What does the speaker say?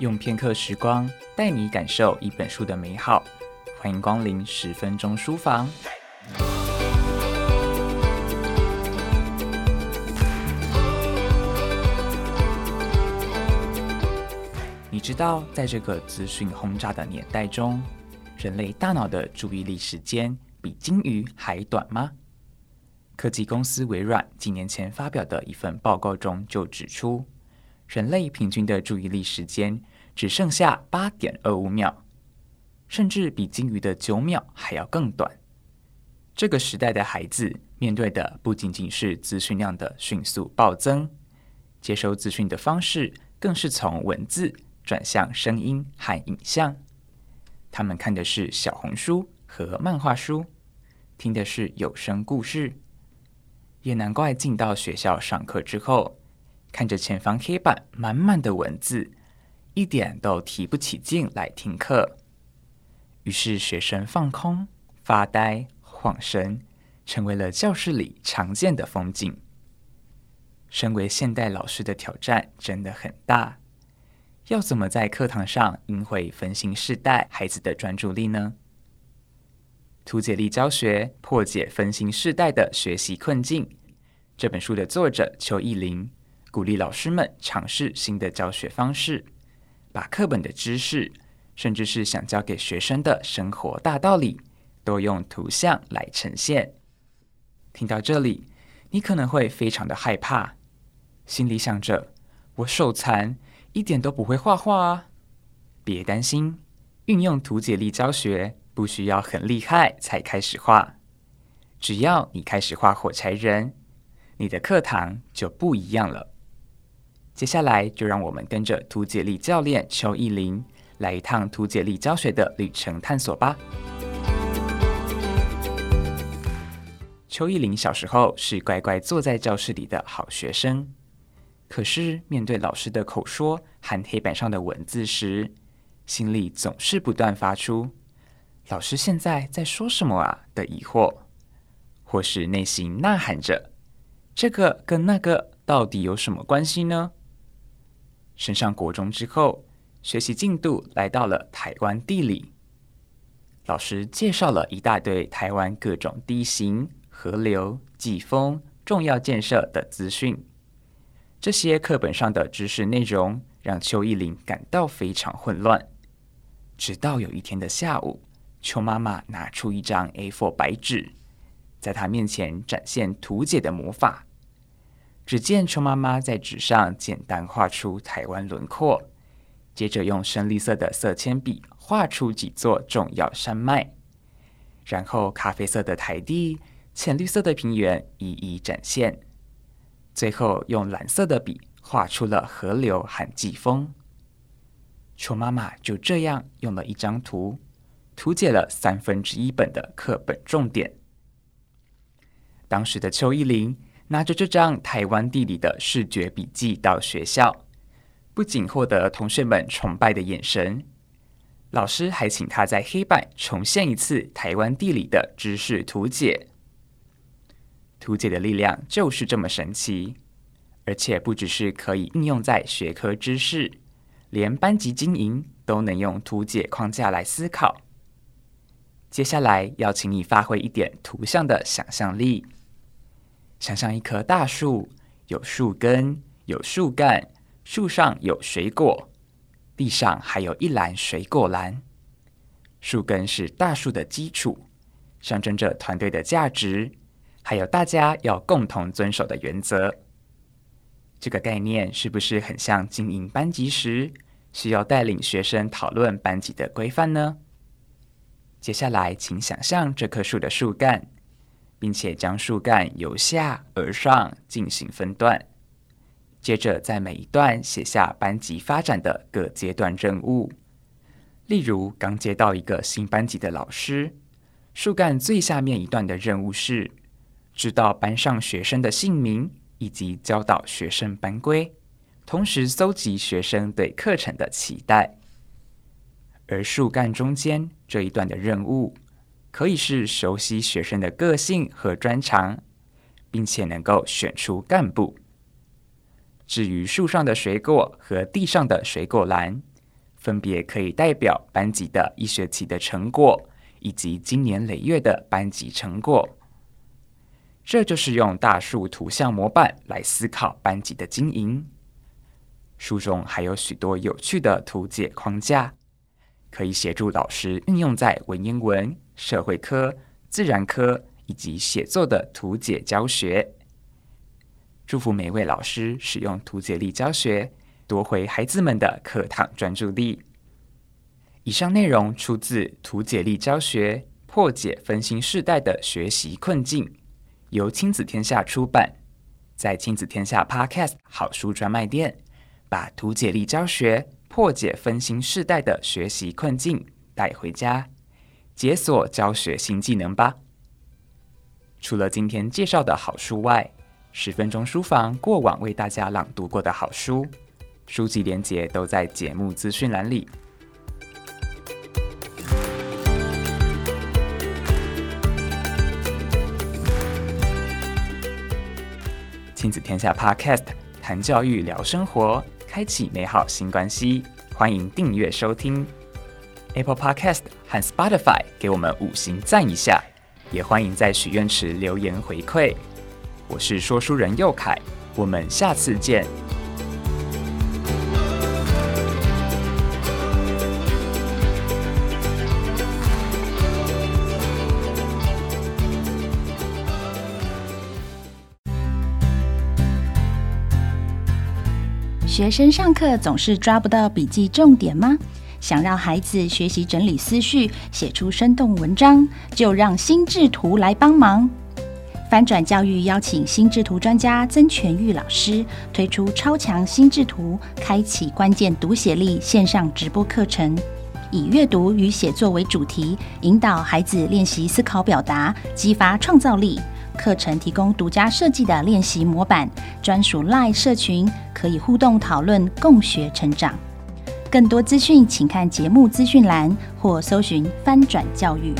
用片刻时光带你感受一本书的美好，欢迎光临十分钟书房。你知道，在这个资讯轰炸的年代中，人类大脑的注意力时间比鲸鱼还短吗？科技公司微软几年前发表的一份报告中就指出，人类平均的注意力时间只剩下八点二五秒，甚至比鲸鱼的九秒还要更短。这个时代的孩子面对的不仅仅是资讯量的迅速暴增，接收资讯的方式更是从文字转向声音和影像。他们看的是小红书和漫画书，听的是有声故事。也难怪进到学校上课之后，看着前方黑板满满的文字，一点都提不起劲来听课。于是学生放空、发呆、晃神，成为了教室里常见的风景。身为现代老师的挑战真的很大，要怎么在课堂上赢回分心世代孩子的专注力呢？图解力教学破解分心世代的学习困境。这本书的作者邱奕霖鼓励老师们尝试新的教学方式，把课本的知识，甚至是想教给学生的生活大道理，都用图像来呈现。听到这里，你可能会非常的害怕，心里想着：我手残，一点都不会画画啊！别担心，运用图解力教学。不需要很厉害才开始画，只要你开始画火柴人，你的课堂就不一样了。接下来就让我们跟着图解力教练邱奕霖来一趟图解力教学的旅程探索吧。邱奕霖小时候是乖乖坐在教室里的好学生，可是面对老师的口说和黑板上的文字时，心里总是不断发出。老师现在在说什么啊？的疑惑，或是内心呐喊着：“这个跟那个到底有什么关系呢？”升上国中之后，学习进度来到了台湾地理。老师介绍了一大堆台湾各种地形、河流、季风、重要建设的资讯。这些课本上的知识内容让邱奕霖感到非常混乱。直到有一天的下午。邱妈妈拿出一张 A4 白纸，在他面前展现图解的魔法。只见邱妈妈在纸上简单画出台湾轮廓，接着用深绿色的色铅笔画出几座重要山脉，然后咖啡色的台地、浅绿色的平原一一展现，最后用蓝色的笔画出了河流和季风。邱妈妈就这样用了一张图。图解了三分之一本的课本重点。当时的邱奕霖拿着这张台湾地理的视觉笔记到学校，不仅获得同学们崇拜的眼神，老师还请他在黑板重现一次台湾地理的知识图解。图解的力量就是这么神奇，而且不只是可以应用在学科知识，连班级经营都能用图解框架来思考。接下来要请你发挥一点图像的想象力，想象一棵大树，有树根，有树干，树上有水果，地上还有一篮水果篮。树根是大树的基础，象征着团队的价值，还有大家要共同遵守的原则。这个概念是不是很像经营班级时需要带领学生讨论班级的规范呢？接下来，请想象这棵树的树干，并且将树干由下而上进行分段。接着，在每一段写下班级发展的各阶段任务。例如，刚接到一个新班级的老师，树干最下面一段的任务是知道班上学生的姓名以及教导学生班规，同时搜集学生对课程的期待。而树干中间这一段的任务，可以是熟悉学生的个性和专长，并且能够选出干部。至于树上的水果和地上的水果篮，分别可以代表班级的一学期的成果，以及今年累月的班级成果。这就是用大树图像模板来思考班级的经营。书中还有许多有趣的图解框架，可以协助老师运用在文言文、社会科、自然科以及写作的图解教学。祝福每位老师使用图解力教学，夺回孩子们的课堂专注力。以上内容出自《图解力教学：破解分心世代的学习困境》。由亲子天下出版，在亲子天下 Podcast 好书专卖店，把图解力教学破解分心世代的学习困境带回家，解锁教学新技能吧。除了今天介绍的好书外，十分钟书房过往为大家朗读过的好书，书籍连结都在节目资讯栏里。亲子天下 Podcast 谈教育聊生活，开启美好新关系。欢迎订阅收听 Apple Podcast 和 Spotify，给我们五星赞一下。也欢迎在许愿池留言回馈。我是说书人佑凯，我们下次见。学生上课总是抓不到笔记重点吗？想让孩子学习整理思绪，写出生动文章，就让心智图来帮忙。翻转教育邀请心智图专家曾全玉老师推出超强心智图，开启关键读写力线上直播课程，以阅读与写作为主题，引导孩子练习思考表达，激发创造力。课程提供独家设计的练习模板，专属 LINE 社群，可以互动讨论，共学成长。更多资讯，请看节目资讯栏或搜寻“翻转教育”。